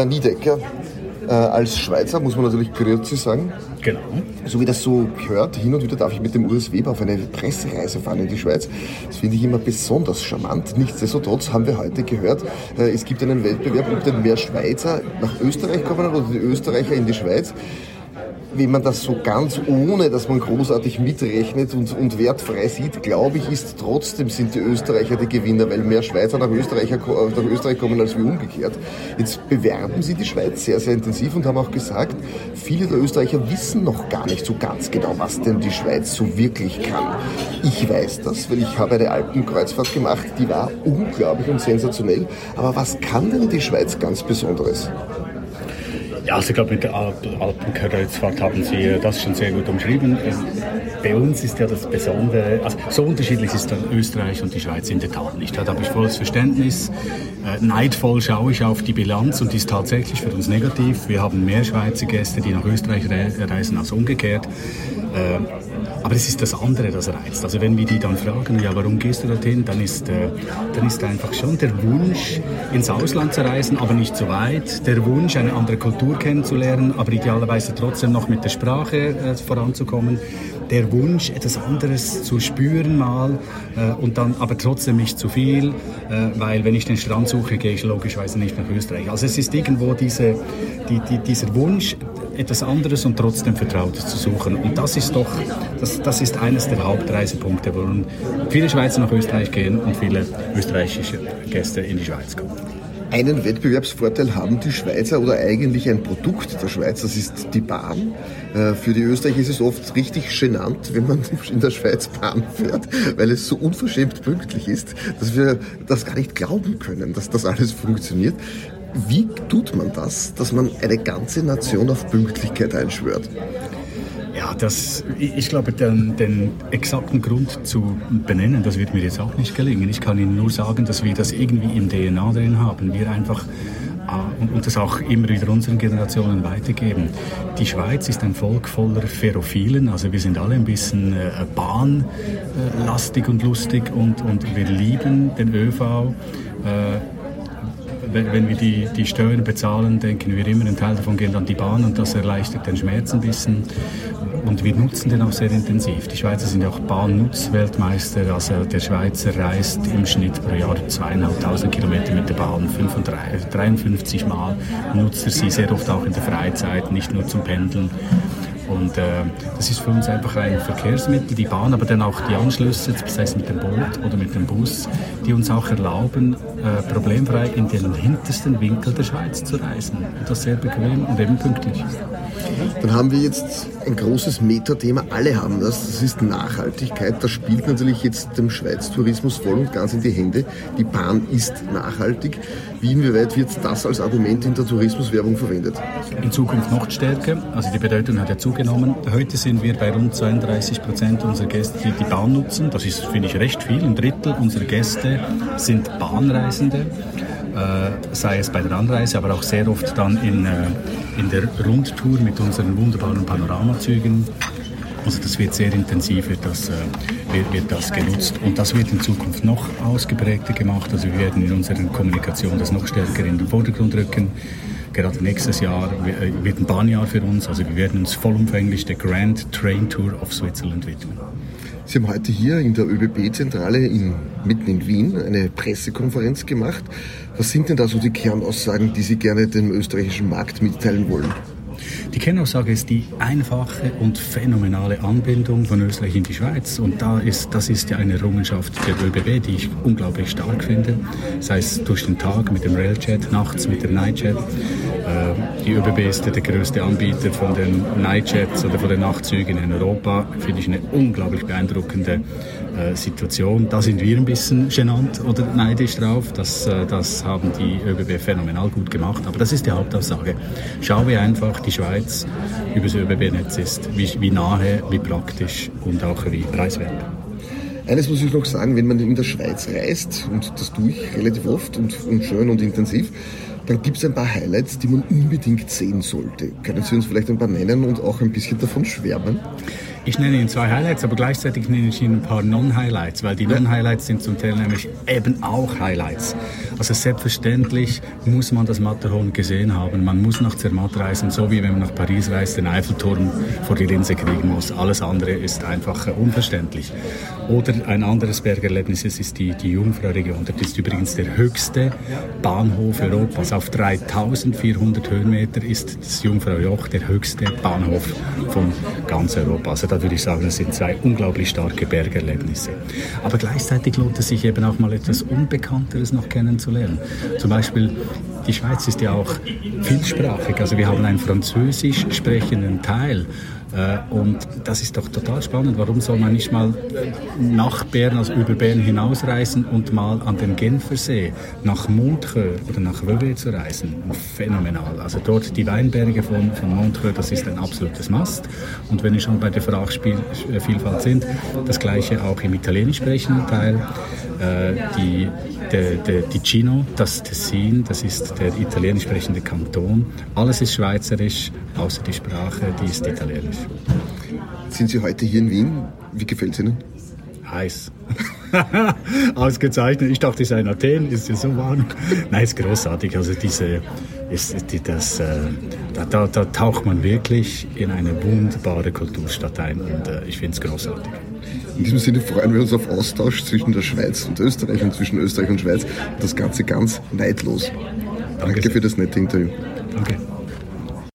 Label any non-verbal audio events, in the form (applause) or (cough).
Julian Niedecker. Äh, als Schweizer muss man natürlich Grüezi sagen. Genau. So wie das so gehört, hin und wieder darf ich mit dem Urs Weber auf eine Pressereise fahren in die Schweiz. Das finde ich immer besonders charmant. Nichtsdestotrotz haben wir heute gehört, äh, es gibt einen Wettbewerb, ob denn mehr Schweizer nach Österreich kommen oder die Österreicher in die Schweiz wenn man das so ganz ohne, dass man großartig mitrechnet und, und wertfrei sieht, glaube ich, ist trotzdem sind die Österreicher die Gewinner, weil mehr Schweizer nach, Österreich, nach Österreich kommen als wie umgekehrt. Jetzt bewerben sie die Schweiz sehr, sehr intensiv und haben auch gesagt, viele der Österreicher wissen noch gar nicht so ganz genau, was denn die Schweiz so wirklich kann. Ich weiß das, weil ich habe eine Alpenkreuzfahrt gemacht, die war unglaublich und sensationell. Aber was kann denn die Schweiz ganz Besonderes? Ja, also ich glaube, mit der Alpenkreuzfahrt haben Sie das schon sehr gut umschrieben. Ähm, bei uns ist ja das Besondere, also so unterschiedlich ist dann Österreich und die Schweiz in der Tat nicht. Da habe ich volles Verständnis. Äh, neidvoll schaue ich auf die Bilanz und die ist tatsächlich für uns negativ. Wir haben mehr Schweizer Gäste, die nach Österreich reisen, als umgekehrt. Ähm, aber es ist das andere, das reizt. Also wenn wir die dann fragen, ja, warum gehst du dorthin, dann ist, äh, dann ist einfach schon der Wunsch, ins Ausland zu reisen, aber nicht so weit. Der Wunsch, eine andere Kultur kennenzulernen, aber idealerweise trotzdem noch mit der Sprache äh, voranzukommen. Der Wunsch, etwas anderes zu spüren mal äh, und dann aber trotzdem nicht zu viel, äh, weil wenn ich den Strand suche, gehe ich logischerweise nicht nach Österreich. Also es ist irgendwo diese, die, die, dieser Wunsch, etwas anderes und trotzdem Vertrautes zu suchen. Und das ist doch, das, das ist eines der Hauptreisepunkte, warum viele Schweizer nach Österreich gehen und viele österreichische Gäste in die Schweiz kommen. Einen Wettbewerbsvorteil haben die Schweizer oder eigentlich ein Produkt der Schweiz, das ist die Bahn. Äh, für die Österreicher ist es oft richtig genannt, wenn man (laughs) in der Schweiz Bahn fährt, weil es so unverschämt pünktlich ist, dass wir das gar nicht glauben können, dass das alles funktioniert. Wie tut man das, dass man eine ganze Nation auf Pünktlichkeit einschwört? Ja, das, ich glaube, den, den, exakten Grund zu benennen, das wird mir jetzt auch nicht gelingen. Ich kann Ihnen nur sagen, dass wir das irgendwie im DNA drin haben. Wir einfach äh, und, das auch immer wieder unseren Generationen weitergeben. Die Schweiz ist ein Volk voller Ferrophilen, also wir sind alle ein bisschen äh, bahnlastig und lustig und, und wir lieben den ÖV. Äh, wenn, wenn wir die, die Steuern bezahlen, denken wir immer, ein Teil davon geht an die Bahn und das erleichtert den Schmerz ein bisschen. Und wir nutzen den auch sehr intensiv. Die Schweizer sind ja auch Bahnnutzweltmeister. Also der Schweizer reist im Schnitt pro Jahr zweieinhalbtausend Kilometer mit der Bahn, 53 Mal nutzt er sie sehr oft auch in der Freizeit, nicht nur zum Pendeln. Und äh, das ist für uns einfach ein Verkehrsmittel, die Bahn, aber dann auch die Anschlüsse, sei es mit dem Boot oder mit dem Bus, die uns auch erlauben, äh, problemfrei in den hintersten Winkel der Schweiz zu reisen. Und das sehr bequem und eben pünktlich. Dann haben wir jetzt ein großes Metathema, alle haben das, das ist Nachhaltigkeit. Das spielt natürlich jetzt dem Schweiz-Tourismus voll und ganz in die Hände. Die Bahn ist nachhaltig. Wie inwieweit wird das als Argument in der Tourismuswerbung verwendet? In Zukunft noch stärker. Also die Bedeutung hat ja zugenommen. Heute sind wir bei rund 32 Prozent unserer Gäste, die die Bahn nutzen. Das ist, finde ich, recht viel. Ein Drittel unserer Gäste sind Bahnreisende. Äh, sei es bei der Anreise, aber auch sehr oft dann in, äh, in der Rundtour mit unseren wunderbaren Panoramazügen. Also das wird sehr intensiv, wird das, äh, wird, wird, das genutzt und das wird in Zukunft noch ausgeprägter gemacht. Also wir werden in unserer Kommunikation das noch stärker in den Vordergrund rücken. Gerade nächstes Jahr wird ein Bahnjahr für uns, also wir werden uns vollumfänglich der Grand Train Tour of Switzerland widmen. Sie haben heute hier in der ÖBB-Zentrale mitten in Wien eine Pressekonferenz gemacht. Was sind denn da so die Kernaussagen, die Sie gerne dem österreichischen Markt mitteilen wollen? Die Kernaussage ist die einfache und phänomenale Anbindung von Österreich in die Schweiz. Und da ist, das ist ja eine Errungenschaft der ÖBB, die ich unglaublich stark finde. Sei es durch den Tag mit dem Railjet, nachts mit der Nightjet. Äh, die ÖBB ist der größte Anbieter von den Nightjets oder von den Nachtzügen in Europa. Finde ich eine unglaublich beeindruckende äh, Situation. Da sind wir ein bisschen genannt oder neidisch drauf. Das, äh, das haben die ÖBB phänomenal gut gemacht. Aber das ist die Hauptaussage. Schaue einfach die Schweiz über das ÖBB-Netz ist, wie, wie nahe, wie praktisch und auch wie preiswert. Eines muss ich noch sagen, wenn man in der Schweiz reist, und das tue ich relativ oft und, und schön und intensiv, dann gibt es ein paar Highlights, die man unbedingt sehen sollte. Können Sie uns vielleicht ein paar nennen und auch ein bisschen davon schwärmen? Ich nenne Ihnen zwei Highlights, aber gleichzeitig nenne ich Ihnen ein paar Non-Highlights, weil die Non-Highlights sind zum Teil nämlich eben auch Highlights. Also selbstverständlich muss man das Matterhorn gesehen haben. Man muss nach Zermatt reisen, so wie wenn man nach Paris reist, den Eiffelturm vor die Linse kriegen muss. Alles andere ist einfach unverständlich. Oder ein anderes Bergerlebnis ist die, die Jungfrau-Region. Das ist übrigens der höchste Bahnhof Europas. Auf 3400 Höhenmeter ist das Jungfrau-Joch der höchste Bahnhof von ganz Europa. Also da würde ich sagen, das sind zwei unglaublich starke Bergerlebnisse. Aber gleichzeitig lohnt es sich eben auch mal etwas Unbekannteres noch kennenzulernen. Zum Beispiel die Schweiz ist ja auch vielsprachig. Also wir haben einen französisch sprechenden Teil. Äh, und das ist doch total spannend. Warum soll man nicht mal nach Bern, also über Bern hinausreisen und mal an den Genfersee nach Montreux oder nach Vevey zu reisen? Phänomenal. Also dort die Weinberge von, von Montreux, das ist ein absolutes Mast. Und wenn wir schon bei der Sprachvielfalt sind, das gleiche auch im italienisch sprechenden Teil. Äh, die, der, der Ticino, das Tessin, das ist der italienisch sprechende Kanton. Alles ist schweizerisch, außer die Sprache, die ist italienisch. Sind Sie heute hier in Wien? Wie gefällt es Ihnen? Heiß. (laughs) Ausgezeichnet. Ich dachte, es ist in Athen, ist ja so warm. Nein, ist großartig. Also diese, ist, die, das, äh, da, da, da, taucht man wirklich in eine wunderbare Kulturstadt ein und äh, ich finde es großartig. In diesem Sinne freuen wir uns auf Austausch zwischen der Schweiz und Österreich und zwischen Österreich und Schweiz. Das Ganze ganz neidlos. Danke, Danke für das nette Interview. Danke.